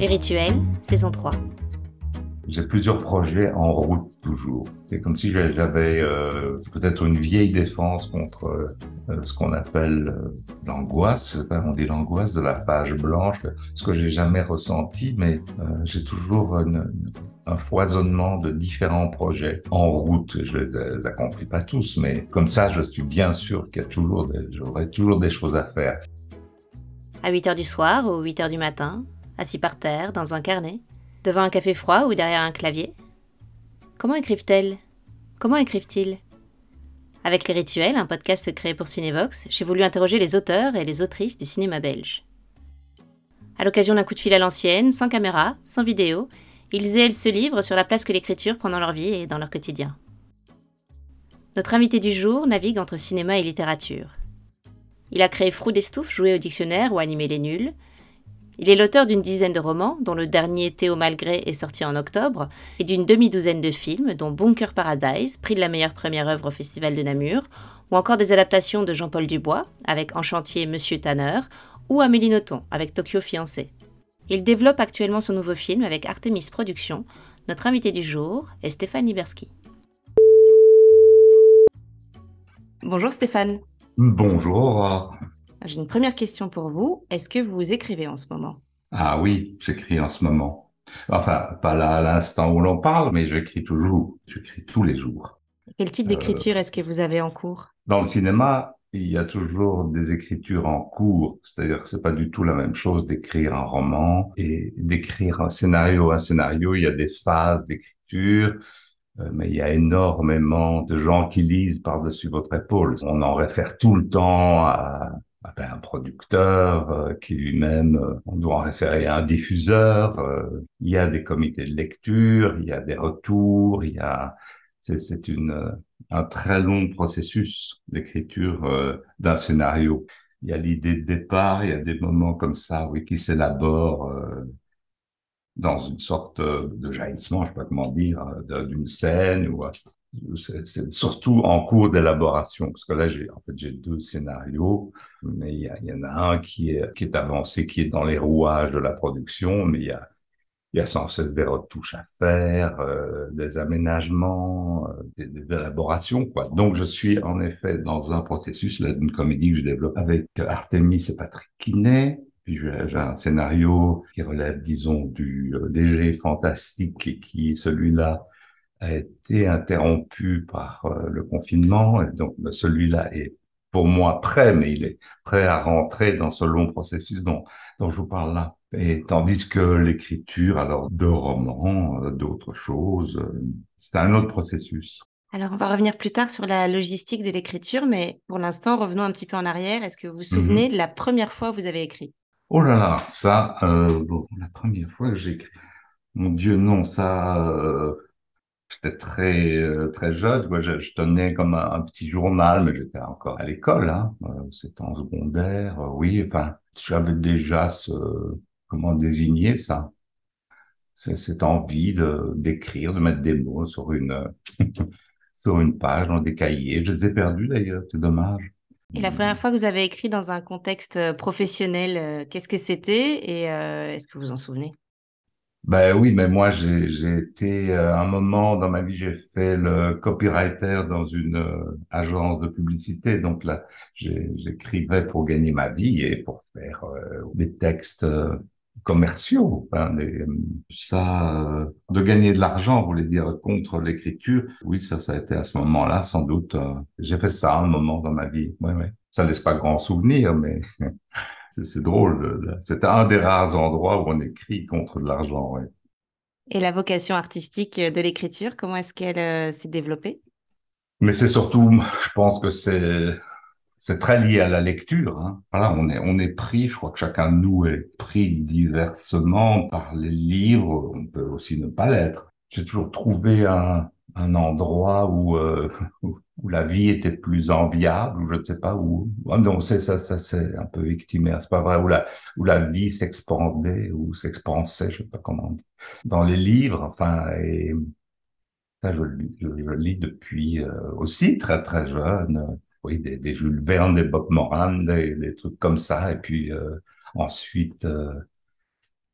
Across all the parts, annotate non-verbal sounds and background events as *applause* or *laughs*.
Les rituels, saison 3. J'ai plusieurs projets en route toujours. C'est comme si j'avais euh, peut-être une vieille défense contre euh, ce qu'on appelle euh, l'angoisse. On dit l'angoisse de la page blanche, ce que j'ai jamais ressenti, mais j'ai toujours un foisonnement de différents projets en route. Je les accomplis pas tous, mais comme ça, je suis bien sûr qu'il y a toujours, j'aurai toujours des choses à faire. À 8 heures du soir ou 8 heures du matin, assis par terre, dans un carnet, devant un café froid ou derrière un clavier Comment écrivent-elles? Comment écrivent-ils? Avec Les Rituels, un podcast créé pour Cinevox, j'ai voulu interroger les auteurs et les autrices du cinéma belge. À l'occasion d'un coup de fil à l'ancienne, sans caméra, sans vidéo, ils et elles se livrent sur la place que l'écriture prend dans leur vie et dans leur quotidien. Notre invité du jour navigue entre cinéma et littérature. Il a créé Frou des Stouffes, joué au dictionnaire ou animé les nuls, il est l'auteur d'une dizaine de romans, dont le dernier Théo Malgré est sorti en octobre, et d'une demi-douzaine de films, dont Bunker Paradise, prix de la meilleure première œuvre au Festival de Namur, ou encore des adaptations de Jean-Paul Dubois, avec En chantier Monsieur Tanner, ou Amélie Nothomb, avec Tokyo Fiancé. Il développe actuellement son nouveau film avec Artemis Productions. Notre invité du jour est Stéphane Liberski. Bonjour Stéphane. Bonjour. J'ai une première question pour vous. Est-ce que vous écrivez en ce moment? Ah oui, j'écris en ce moment. Enfin, pas là à l'instant où l'on parle, mais j'écris toujours. J'écris tous les jours. Quel type d'écriture est-ce que vous avez en cours? Dans le cinéma, il y a toujours des écritures en cours. C'est-à-dire que c'est pas du tout la même chose d'écrire un roman et d'écrire un scénario. Un scénario, il y a des phases d'écriture euh, mais il y a énormément de gens qui lisent par-dessus votre épaule. On en réfère tout le temps à, un producteur euh, qui lui-même, euh, on doit en référer à un diffuseur. Euh, il y a des comités de lecture, il y a des retours, il y a c'est une un très long processus d'écriture d'un scénario. Il y a l'idée de départ, il y a des moments comme ça, oui, qui s'élaborent dans une sorte de jaillissement, je sais pas comment dire, d'une scène ou c'est surtout en cours d'élaboration, parce que là, j'ai en fait j'ai deux scénarios, mais il y, en a un qui est qui est avancé, qui est dans les rouages de la production, mais il y a y a sans cesse des retouches à faire, euh, des aménagements, euh, des, des, élaborations, quoi. Donc, je suis en effet dans un processus là d'une comédie que je développe avec Artemis et Patrick Kinney. Puis j'ai un scénario qui relève, disons, du euh, léger fantastique et qui, celui-là, a été interrompu par euh, le confinement. Et donc, bah, celui-là est pour moi prêt, mais il est prêt à rentrer dans ce long processus dont, dont je vous parle là. Et tandis que l'écriture, alors de romans, euh, d'autres choses, euh, c'est un autre processus. Alors, on va revenir plus tard sur la logistique de l'écriture, mais pour l'instant, revenons un petit peu en arrière. Est-ce que vous vous souvenez mhm. de la première fois que vous avez écrit? Oh là là, ça, euh, bon, la première fois que j'ai écrit, mon Dieu, non, ça, euh, J'étais très euh, très jeune, je, tenais comme un, petit journal, mais j'étais encore à l'école, hein. Euh, c'était en secondaire, euh, oui. Enfin, j'avais déjà ce comment désigner ça, cette envie de d'écrire, de mettre des mots sur une *laughs* sur une page, dans des cahiers. Je les ai perdus d'ailleurs, c'est dommage. Et la première fois que vous avez écrit dans un contexte professionnel, qu'est-ce que c'était et est-ce que vous vous en souvenez? Ben oui, mais moi j'ai été euh, un moment dans ma vie j'ai fait le copywriter dans une euh, agence de publicité, donc là j'écrivais pour gagner ma vie et pour faire euh, des textes commerciaux. Hein, ça, de gagner de l'argent, voulez dire contre l'écriture. Oui, ça, ça a été à ce moment-là, sans doute. j'ai fait ça un moment dans ma vie. Ouais, ouais. Ça laisse pas grand souvenir, mais *laughs* c'est drôle. C'est un des rares endroits où on écrit contre de l'argent. Ouais. Et la vocation artistique de l'écriture, comment est-ce qu'elle euh, s'est développée? Mais c'est surtout, je pense que c'est c'est très lié à la lecture. Hein. Voilà, on est on est pris. Je crois que chacun de nous est pris diversement par les livres. On peut aussi ne pas l'être. J'ai toujours trouvé un un endroit où, euh, *laughs* où la vie était plus enviable, ou je ne sais pas où. Ah non, c'est ça, ça c'est un peu victimaire, c'est pas vrai. Où la où la vie s'expandait ou s'expansait, je sais pas comment. Dire. Dans les livres, enfin, et ça je, je, lis depuis euh, aussi très très jeune. Oui, des, des, Jules Verne, des Bob Moran, des, des, trucs comme ça. Et puis euh, ensuite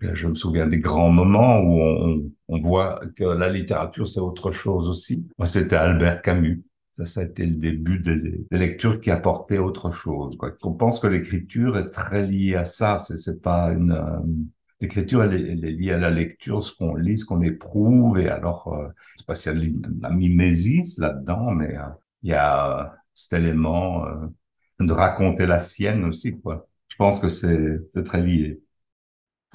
Je me souviens des grands moments où on, on voit que la littérature, c'est autre chose aussi. Moi, c'était Albert Camus. Ça, ça a été le début des, lectures qui apportaient autre chose. On pense que l'écriture est très liée à ça. C'est, pas une euh, l'écriture, elle, est liée à la lecture, ce qu'on lit, ce qu'on éprouve. Et alors, euh, je sais pas s'il y a la mimésis là-dedans, mais euh, il y a euh, cet élément de raconter la sienne aussi. Je pense que c'est très lié.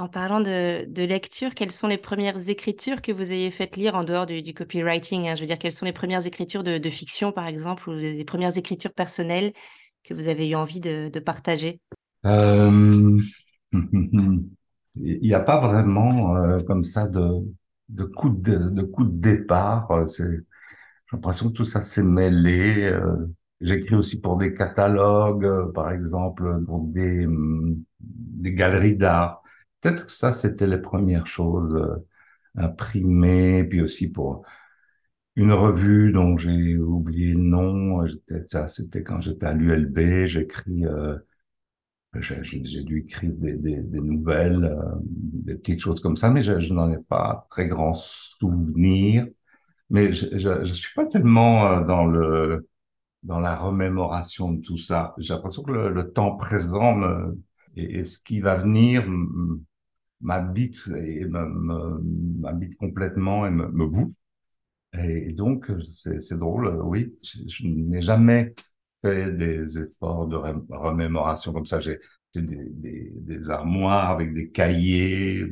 En parlant de, lecture, quelles sont les premières écritures que vous ayez faites lire en dehors du, copywriting hein? Je veux dire, quelles sont les premières écritures de, fiction, par exemple, ou les premières écritures personnelles que vous avez eu envie de, partager? Euh... *laughs* Il n'y a pas vraiment euh, comme ça de, coup de, départ. C'est, j'ai l'impression que tout ça s'est mêlé. Euh, J'écris aussi pour des catalogues, euh, par exemple, pour hum, des galeries d'art. Peut-être que ça, c'était les premières choses euh, imprimées, puis aussi pour une revue dont j'ai oublié le nom. Ça, c'était quand j'étais à l'ULB. J'écris, euh, j'ai dû écrire des, nouvelles, euh, des petites choses comme ça, mais je, n'en ai pas très grand souvenir. Mais je, je, je suis pas tellement dans le dans la remémoration de tout ça. J'ai l'impression que le, temps présent et, ce qui va venir m'habite et m'habite complètement et me, me. Et donc, c'est drôle, oui, je, n'ai jamais fait des efforts de remémoration comme ça. J'ai des, armoires avec des cahiers,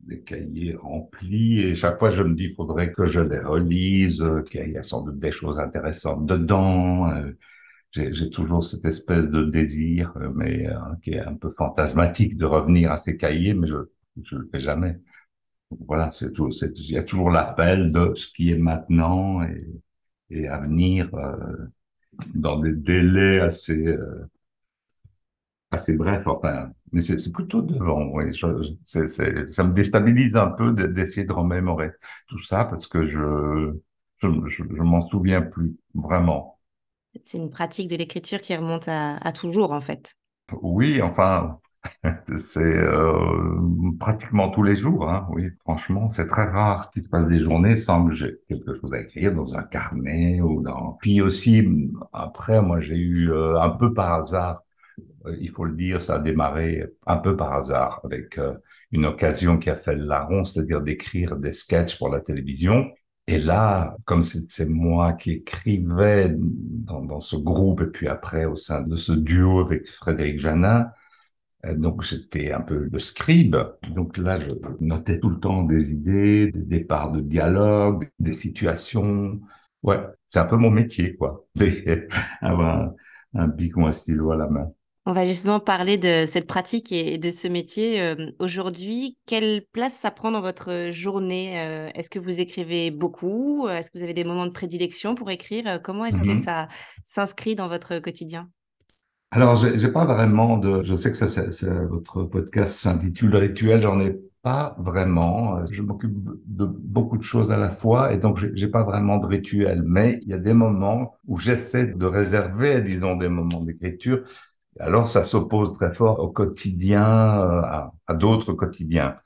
des cahiers remplis, et chaque fois je me dis, il faudrait que je les relise, qu'il y a sans doute des choses intéressantes dedans. Euh, j'ai toujours cette espèce de désir, euh, mais euh, qui est un peu fantasmatique, de revenir à ces cahiers, mais je je le fais jamais. voilà, c'est tout. Il y a toujours l'appel de ce qui est maintenant et, et à venir euh, dans des délais assez euh, assez brefs. Enfin, mais c'est plutôt devant. Oui, je, c'est ça me déstabilise un peu d'essayer de remémorer tout ça parce que je je, je, je m'en souviens plus vraiment. C'est une pratique de l'écriture qui remonte à, toujours, en fait. Oui, enfin, *laughs* c'est euh, pratiquement tous les jours. Hein, oui, franchement, c'est très rare qu'il se passe des journées sans que j'ai quelque chose à écrire dans un carnet ou dans. Puis aussi, après, moi, j'ai eu euh, un peu par hasard, euh, il faut le dire, ça a démarré un peu par hasard avec une occasion qui a fait le larron, c'est-à-dire d'écrire des sketchs pour la télévision. Et là, comme c'est moi qui écrivais dans, ce groupe et puis après au sein de ce duo avec Frédéric Janin, euh, donc j'étais un peu le scribe. Donc là, je notais tout le temps des idées, des départs de dialogue, des situations. Ouais, c'est un peu mon métier, quoi, *laughs* avoir un, un bic ou un stylo à la main. On va justement parler de cette pratique et de ce métier euh, aujourd'hui. Quelle place ça prend dans votre journée euh, Est-ce que vous écrivez beaucoup? Est-ce que vous avez des moments de prédilection pour écrire? Comment est-ce mm -hmm. que mm-hmm. ça s'inscrit dans votre quotidien? Alors, j'ai pas vraiment de. Je sais que ça, votre podcast s'intitule Rituel. J'en ai pas vraiment. Je m'occupe de beaucoup de choses à la fois et donc j'ai pas vraiment de rituel. Mais il y a des moments où j'essaie de réserver, disons, des moments d'écriture alors, ça s'oppose très fort au quotidien, euh, à, d'autres quotidiens,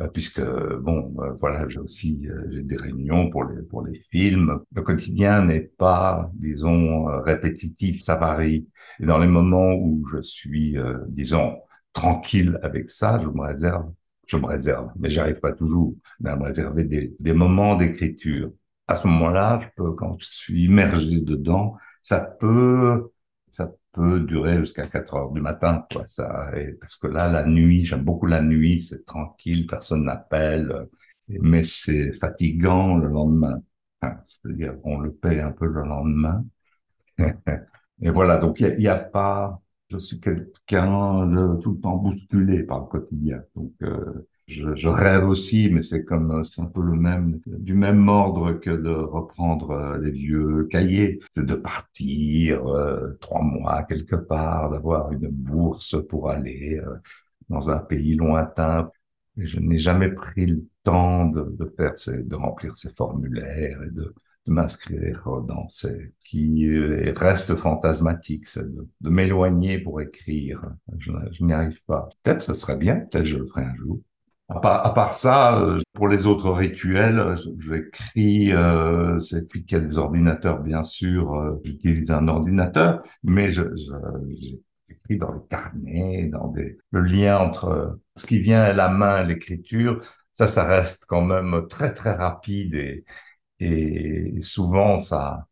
euh, puisque bon, euh, voilà, j'ai aussi des réunions pour les pour les films. Le quotidien n'est pas, disons, répétitif, ça varie. Et dans les moments où je suis, disons, tranquille avec ça, je me réserve, je me réserve, mais j'arrive pas toujours à me réserver des, des moments d'écriture. À ce moment-là, je peux, quand je suis immergé dedans, ça peut peut durer jusqu'à 4 heures du matin, quoi. Ça, parce que là, la nuit, j'aime beaucoup la nuit, c'est tranquille, personne n'appelle, mais c'est fatigant le lendemain. C'est-à-dire, on le paie un peu le lendemain. *laughs* et voilà, donc il n'y a, a, pas, je suis quelqu'un tout le temps bousculé par le quotidien. Donc, euh, je, rêve aussi, mais c'est comme c'est un peu le même du même ordre que de reprendre euh, les vieux cahiers, c'est de partir euh, trois mois quelque part, d'avoir une bourse pour aller euh, dans un pays lointain. Je n'ai jamais pris le temps de, remplir ces formulaires et de m'inscrire dans ces qui reste fantasmatique, de, m'éloigner pour écrire. Je n'y arrive pas. Peut-être ce serait bien, peut-être je le ferai un jour. À part, ça, euh, pour les autres rituels, j'écris, euh, c'est puis des ordinateurs, bien sûr, euh, j'utilise un ordinateur, mais j'écris dans le carnet, dans des, le lien entre ce qui vient à la main, l'écriture, ça, ça reste quand même très, très rapide et, souvent, ça, euh,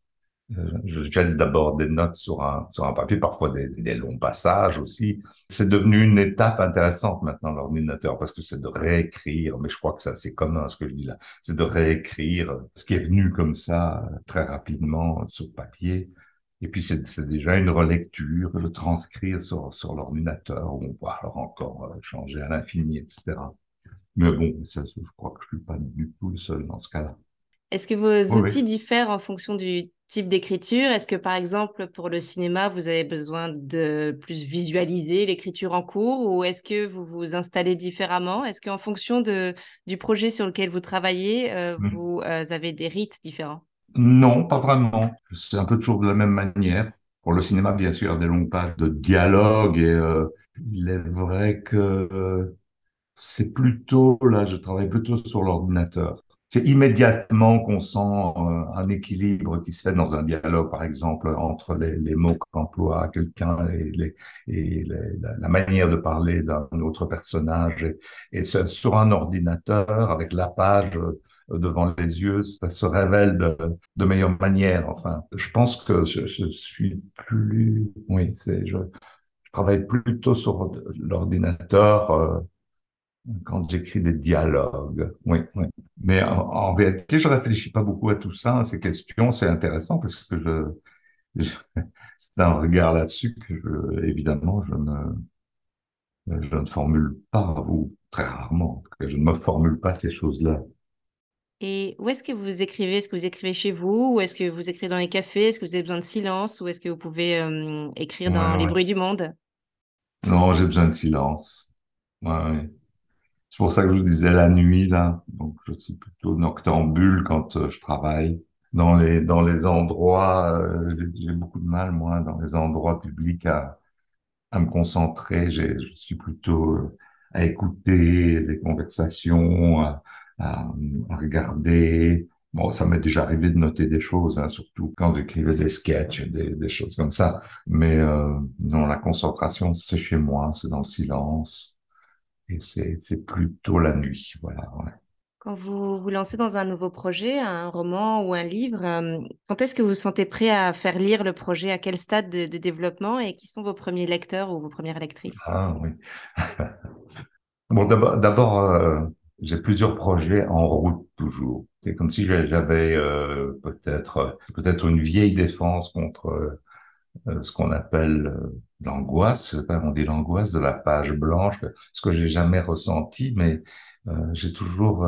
je jette d'abord des notes sur un, sur un papier, parfois des, des longs passages aussi. C'est devenu une étape intéressante maintenant, l'ordinateur, parce que c'est de réécrire, mais je crois que ça, c'est commun ce que je dis là, c'est de réécrire ce qui est venu comme ça, très rapidement, sur papier. Et puis, c'est déjà une relecture, le transcrire sur, sur l'ordinateur, où on peut alors encore euh, changer à l'infini, etc. Mais bon, ça, je crois que je suis pas du tout le seul dans ce cas-là. Est-ce que vos outils diffèrent en fonction du type d'écriture? Est-ce que par exemple pour le cinéma, vous avez besoin de plus visualiser l'écriture en cours ou est-ce que vous vous installez différemment? Est-ce qu'en fonction de, du projet sur lequel vous travaillez, euh, mmh. vous euh, avez des rites différents? Non, pas vraiment. C'est un peu toujours de la même manière. Pour le cinéma, bien sûr, des longues pages de dialogue et euh, il est vrai que c'est plutôt, là, je travaille plutôt sur l'ordinateur c'est immédiatement qu'on sent euh, un équilibre qui se fait dans un dialogue, par exemple, entre les, mots qu'emploie quelqu'un et, la, manière de parler d'un autre personnage. Et, sur un ordinateur, avec la page euh, devant les yeux, ça se révèle de, meilleure manière. Enfin, je pense que je, je suis plus, oui, c'est, je, je travaille plutôt sur l'ordinateur. Euh, quand j'écris des dialogues. Oui, oui. Mais en, réalité, je réfléchis pas beaucoup à tout ça, à ces questions. C'est intéressant parce que je, je *laughs* c'est un regard là-dessus que je, évidemment, je ne, je ne formule pas, ou très rarement, que je ne me formule pas ces choses-là. Et où est-ce que vous écrivez? Est-ce que vous écrivez chez vous Ou est-ce que vous écrivez dans les cafés? Est-ce que vous avez besoin de silence Ou est-ce que vous pouvez euh, écrire dans les bruits du monde? Non, j'ai besoin de silence. Ouais, c'est pour ça que je vous disais la nuit, là. Donc, je suis plutôt noctambule quand euh, je travaille. Dans les, dans les endroits, euh, j'ai beaucoup de mal, moi, dans les endroits publics à, à me concentrer. Je suis plutôt euh, à écouter des conversations, à, à, regarder. Bon, ça m'est déjà arrivé de noter des choses, hein, surtout quand j'écrivais des sketchs, des, des choses comme ça. Mais euh, non, la concentration, c'est chez moi, c'est dans le silence. Et c'est plutôt la nuit, voilà. Quand vous vous lancez dans un nouveau projet, un roman ou un livre, euh, quand est-ce que vous vous sentez prêt à faire lire le projet? À quel stade de, développement? Et qui sont vos premiers lecteurs ou vos premières lectrices? Ah oui. *laughs* bon, d'abord, euh, j'ai plusieurs projets en route toujours. C'est comme si j'avais euh, peut-être peut-être une vieille défense contre euh, ce qu'on appelle l'angoisse, on dit l'angoisse de la page blanche, ce que j'ai jamais ressenti, mais euh, j'ai toujours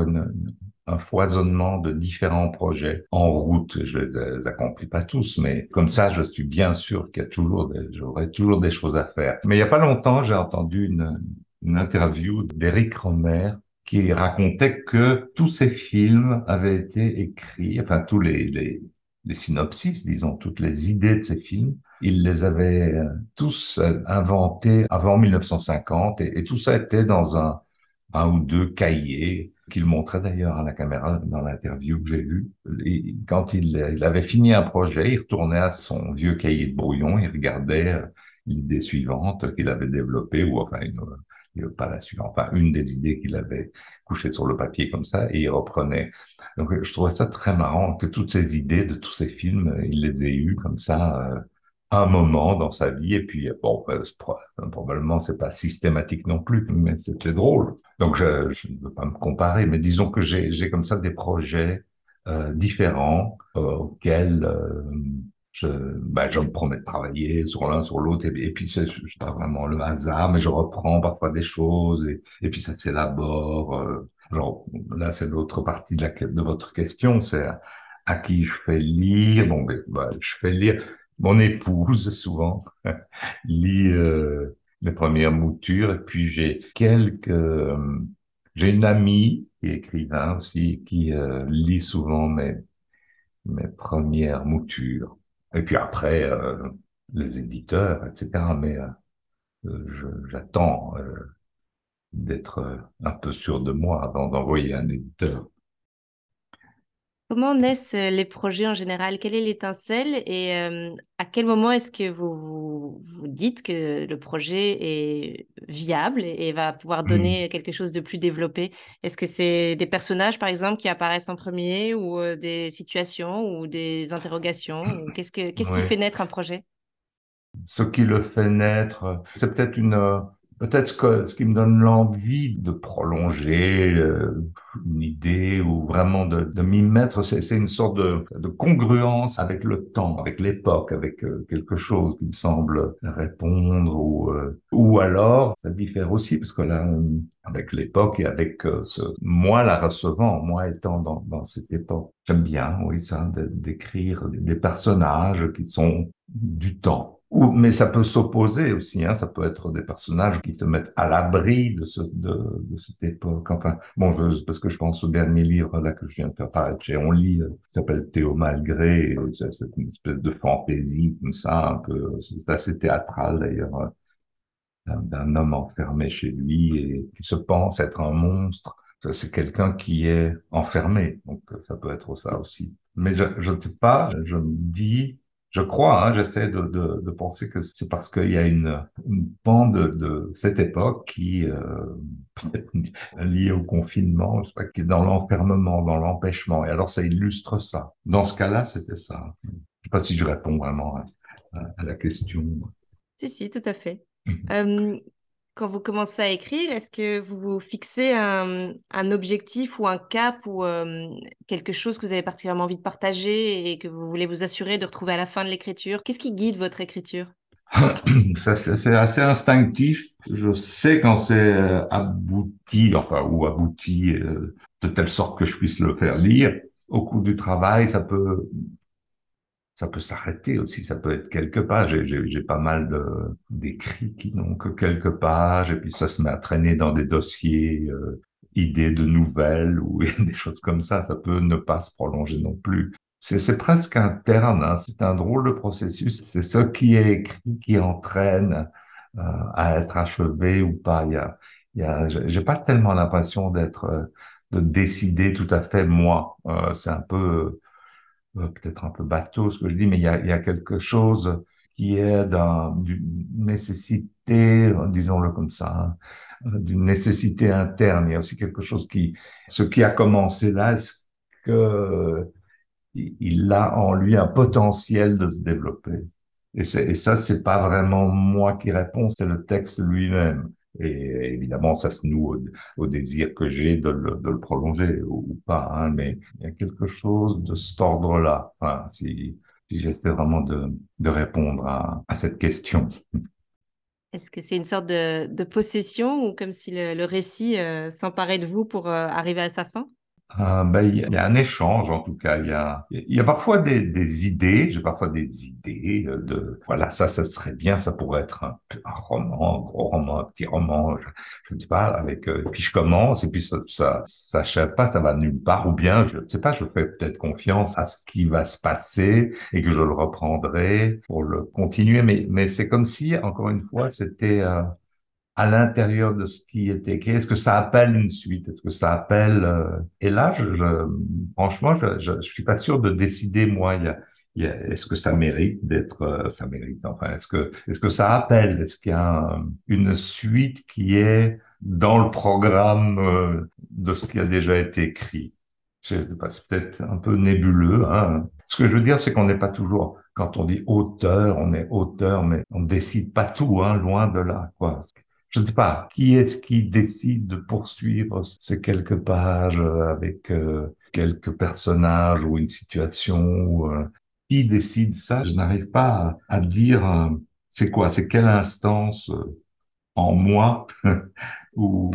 un foisonnement de différents projets en route. Je les accomplis pas tous, mais comme ça, je suis bien sûr qu'il y a toujours, j'aurai toujours des choses à faire. Mais il y a pas longtemps, j'ai entendu une, une interview d'Eric Romer qui racontait que tous ces films avaient été écrits, enfin tous les, les, les synopsis, disons, toutes les idées de ces films il les avait euh, tous euh, inventés avant 1950 et, tout ça était dans un, un ou deux cahiers qu'il montrait d'ailleurs à la caméra dans l'interview que j'ai vue. Quand il, il, avait fini un projet, il retournait à son vieux cahier de brouillon, il regardait euh, l'idée suivante qu'il avait développée, ou enfin, une, pas la suivante, enfin, une des idées qu'il avait couchées sur le papier comme ça, et il reprenait. Donc, je trouvais ça très marrant que toutes ces idées de tous ces films, il les ait eues comme ça, un moment dans sa vie et puis bon ben, probablement c'est pas systématique non plus mais c'était drôle. Donc je, ne veux pas me comparer mais disons que j'ai j'ai comme ça des projets euh, différents euh, auxquels euh, je ben, je me promets de travailler sur l'un sur l'autre et, puis c'est pas vraiment le hasard mais je reprends parfois des choses et, et puis ça s'élabore alors là c'est l'autre partie de la de votre question c'est à, qui je fais lire. Bon ben, ben je fais lire mon épouse souvent *laughs* lit euh, les premières moutures et puis j'ai quelques euh, j'ai une amie qui est écrivain aussi qui euh, lit souvent mes mes premières moutures. Et puis après, euh, les éditeurs, etc. Mais euh, j'attends d'être un peu sûr de moi avant d'envoyer un éditeur. Comment naissent euh, les projets en général? Quelle est l'étincelle? Et euh, à quel moment est-ce que vous, vous dites que le projet est viable et va pouvoir mmh. donner quelque chose de plus développé? Est-ce que c'est des personnages, par exemple, qui apparaissent en premier ou euh, des situations ou des interrogations Qu'est-ce, que, qu'est-ce qui fait naître un projet? Ce qui le fait naître, c'est peut-être une peut-être ce, que, ce qui me donne l'envie de prolonger euh, une idée ou vraiment de, de m'y mettre, c'est une sorte de, de, congruence avec le temps, avec l'époque, avec euh, quelque chose qui me semble répondre ou euh, ou alors ça diffère aussi parce que là avec l'époque et avec ce, moi la recevant, moi étant dans, dans cette époque, j'aime bien oui ça d'écrire des personnages qui sont du temps mais ça peut s'opposer aussi, hein, ça peut être des personnages qui te mettent à l'abri de, ce, de, de cette époque. Enfin, bon, parce que je pense au dernier livre là que je viens de faire paraître chez On lit, euh, qui s'appelle Théo Malgré, c'est une espèce de fantaisie comme ça, un peu, c'est assez théâtral d'ailleurs, euh, d'un homme enfermé chez lui et qui se pense être un monstre. C'est quelqu'un qui est enfermé, donc ça peut être ça aussi. Mais je, je ne sais pas, je me dis, je crois, hein, j'essaie de, de, de, penser que c'est parce qu'il y a une, une bande de, cette époque qui euh, *laughs* liée au confinement, je sais pas, qui est dans l'enfermement, dans l'empêchement. Et alors ça illustre ça. Dans ce cas-là, c'était ça. Je sais pas si je réponds vraiment à, à, la question. Si, si, tout à fait. Mmh. Euh, quand vous commencez à écrire, est-ce que vous vous fixez un, objectif ou un cap ou euh, quelque chose que vous avez particulièrement envie de partager et que vous voulez vous assurer de retrouver à la fin de l'écriture? Qu'est-ce qui guide votre écriture? *coughs* C'est assez instinctif. Je sais quand c'est euh, abouti, enfin, ou abouti euh, de telle sorte que je puisse le faire lire. Au cours du travail, ça peut ça peut s'arrêter aussi, ça peut être quelques pages. J'ai pas mal d'écrits qui n'ont que quelques pages, et puis ça se met à traîner dans des dossiers, euh, idées de nouvelles ou *laughs* des choses comme ça. Ça peut ne pas se prolonger non plus. C'est presque interne, hein. c'est un drôle de processus. C'est ce qui est écrit qui entraîne euh, à être achevé ou pas. Il y a, j'ai pas tellement l'impression d'être, euh, de décider tout à fait moi. c'est un peu peut-être un peu bateau ce que je dis, mais il y a, il y a quelque chose qui est d'une nécessité, disons-le comme ça, hein, d'une nécessité interne. Il y a aussi quelque chose qui, ce qui a commencé là, est-ce que il a en lui un potentiel de se développer? Et, et ça, c'est pas vraiment moi qui réponds, c'est le texte lui-même. Et évidemment, ça se noue au, désir que j'ai de le, de le prolonger ou, pas. Hein, mais il y a quelque chose de cet ordre-là. Si, j'essaie vraiment de, de répondre à, à, cette question. Est-ce que c'est une sorte de, de, possession ou comme si le, le récit euh, s'emparait de vous pour euh, arriver à sa fin? Euh, ben, il y a un échange en tout cas. Il y a, il y a parfois des, des idées. J'ai parfois des idées de voilà ça, ça serait bien. Ça pourrait être un, un roman, un gros roman, un petit roman. Je ne sais pas. Avec euh, puis je commence et puis ça, ça s'achève pas, ça va nulle part. Ou bien je ne sais pas. Je fais peut-être confiance à ce qui va se passer et que je le reprendrai pour le continuer. Mais mais c'est comme si encore une fois c'était euh, à l'intérieur de ce qui est écrit? Est-ce que ça appelle une suite? Est-ce que ça appelle euh, Et là, je, je franchement, je, je, suis pas sûr de décider moi. Il y a, est-ce que ça mérite d'être, euh, ça mérite. Enfin, est-ce que, est-ce que ça appelle? Est-ce qu'il y a une suite qui est dans le programme euh, de ce qui a déjà été écrit? Je sais pas, c'est peut-être un peu nébuleux. Hein. Ce que je veux dire, c'est qu'on n'est pas toujours quand on dit auteur, on est auteur, mais on décide pas tout, hein, loin de là, quoi je ne sais pas, qui est-ce qui décide de poursuivre ces quelques pages euh, avec euh, quelques personnages ou une situation euh, Qui décide ça? Je n'arrive pas à, dire c'est quoi, c'est quelle instance en moi? *laughs* Ou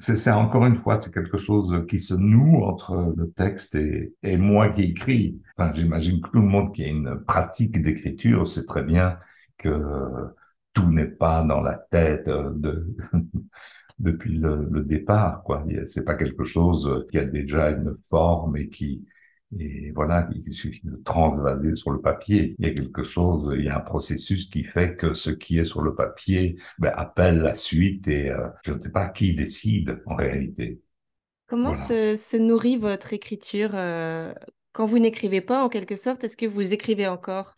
c'est encore une fois, c'est quelque chose qui se noue entre le texte et, et moi qui écris. Enfin, j'imagine que tout le monde qui a une pratique d'écriture sait très bien que tout n'est pas dans la tête euh, de *laughs* depuis le, départ quoi c'est pas quelque chose qui a déjà une forme et qui Et voilà, il suffit de transvaser sur le papier. Il y a quelque chose, il y a un processus qui fait que ce qui est sur le papier ben, appelle la suite et euh, je ne sais pas qui décide en réalité. Comment se, nourrit votre écriture euh, quand vous n'écrivez pas en quelque sorte? Est-ce que vous écrivez encore?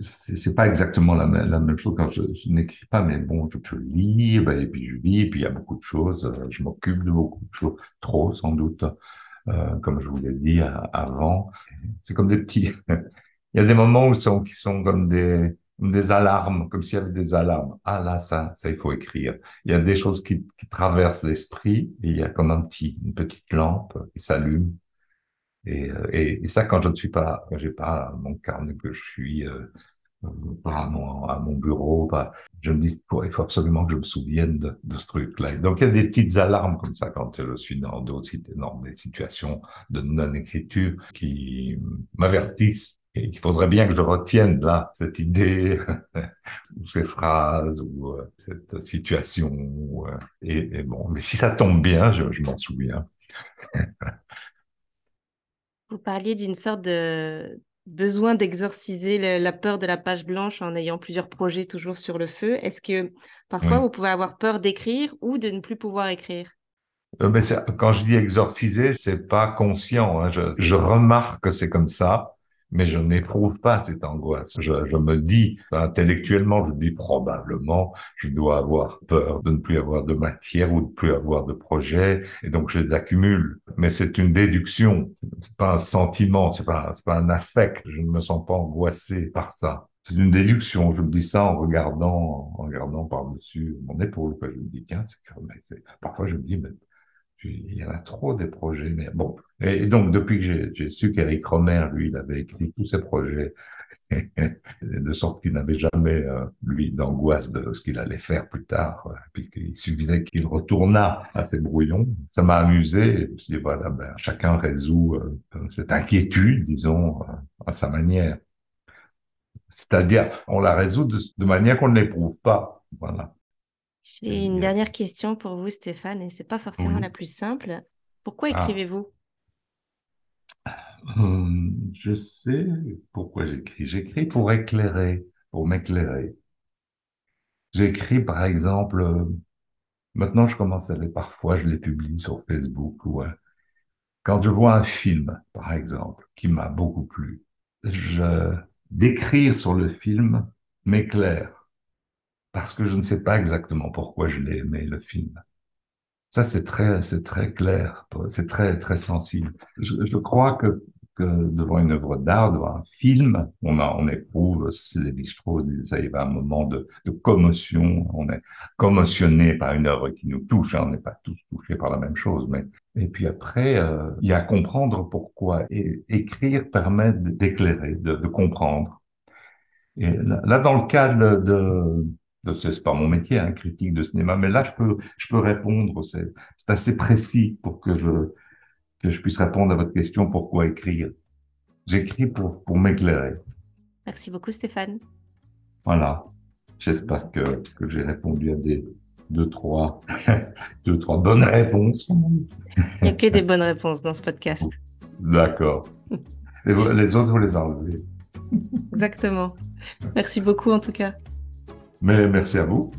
C'est pas exactement la même, chose quand je, n'écris pas, mais bon, je, lis, ben, et puis je lis, et puis il y a beaucoup de choses, euh, je m'occupe de beaucoup de choses, trop sans doute. Euh, comme je vous l'ai dit avant. C'est comme des petits. *laughs* Il y a des moments où sont, qui sont comme des, des alarmes, comme s'il y avait des alarmes. Ah là, ça, ça, il faut écrire. Il y a des choses qui, qui traversent l'esprit il y a comme un petit, une petite lampe qui s'allume. Et, euh, et, et, ça, quand je ne suis pas, j'ai pas mon carnet que je suis euh, pas à mon, à mon bureau, pas, je me dis, il faut absolument que je me souvienne de, de ce truc-là. Donc, il y a des petites alarmes comme ça quand je suis dans d'autres dans des situations de non-écriture qui m'avertissent et qu'il faudrait bien que je retienne là cette idée, *laughs* ou ces phrases, ou euh, cette situation. Euh, et, et, bon, mais si ça tombe bien, je, je m'en souviens. *laughs* Vous parliez d'une sorte de, besoin d'exorciser la peur de la page blanche en ayant plusieurs projets toujours sur le feu. Est-ce que parfois vous pouvez avoir peur d'écrire ou de ne plus pouvoir écrire? Euh, mais Quand je dis exorciser, c'est pas conscient. Hein. Je, je remarque que c'est comme ça mais je n'éprouve pas cette angoisse. Je, me dis, intellectuellement, je dis probablement, je dois avoir peur de ne plus avoir de matière ou de ne plus avoir de projet, et donc je les accumule. Mais c'est une déduction, c'est pas un sentiment, c'est pas, c'est pas un affect. Je ne me sens pas angoissé par ça. C'est une déduction. Je me dis ça en regardant, en regardant par-dessus mon épaule. Je me dis, tiens, c'est parfois je me dis, mais il y en a trop des projets. Mais bon. Et donc, depuis que j'ai su qu'Eric Romer, lui, il avait écrit tous ses projets, *laughs* de sorte qu'il n'avait jamais, euh, lui, d'angoisse de ce qu'il allait faire plus tard, euh, puisqu'il suffisait qu'il retournât à ses brouillons. Ça m'a amusé, et dit, voilà, ben, chacun résout euh, cette inquiétude, disons, à sa manière. C'est-à-dire, on la résout de, de manière qu'on ne l'éprouve pas. Voilà. J'ai une dernière question pour vous, Stéphane, et c'est pas forcément la plus simple. Pourquoi ah. écrivez-vous? Hum, Je sais pourquoi j'écris. J'écris pour éclairer, pour m'éclairer. J'écris, par exemple, euh, maintenant je commence à les, parfois je les publie sur Facebook ou quand je vois un film, par exemple, qui m'a beaucoup plu, je d'écrire sur le film m'éclaire parce que je ne sais pas exactement pourquoi je l'ai aimé, le film. Ça, c'est très, c'est très clair, c'est très, très sensible. Je, je crois que, que, devant une œuvre d'art, devant un film, on a, on éprouve, c'est les strauss ça y va un moment de, de, commotion, on est commotionné par une œuvre qui nous touche, hein, on n'est pas tous touchés par la même chose, mais, et puis après, euh, il y a comprendre pourquoi, et écrire permet d'éclairer, de, de comprendre. Et là, dans le cadre de, c'est pas mon métier, un hein, critique de cinéma, mais là, je peux, je peux répondre. C'est assez précis pour que je, que je puisse répondre à votre question pourquoi écrire. J'écris pour, pour m'éclairer. Merci beaucoup, Stéphane. Voilà. J'espère que, que j'ai répondu à des deux, trois, *laughs* deux, trois bonnes réponses. Il n'y a que des bonnes réponses dans ce podcast. D'accord. *laughs* Les, les autres, vous les enlevez. Exactement. Merci beaucoup, en tout cas. Mais merci à vous.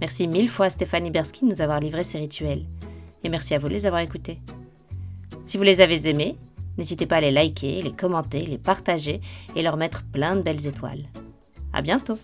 Merci mille fois à Stéphanie Bersky de nous avoir livré ces rituels. Et merci à vous de les avoir écoutés. Si vous les avez aimés, n'hésitez pas à les liker, les commenter, les partager et leur mettre plein de belles étoiles. À bientôt!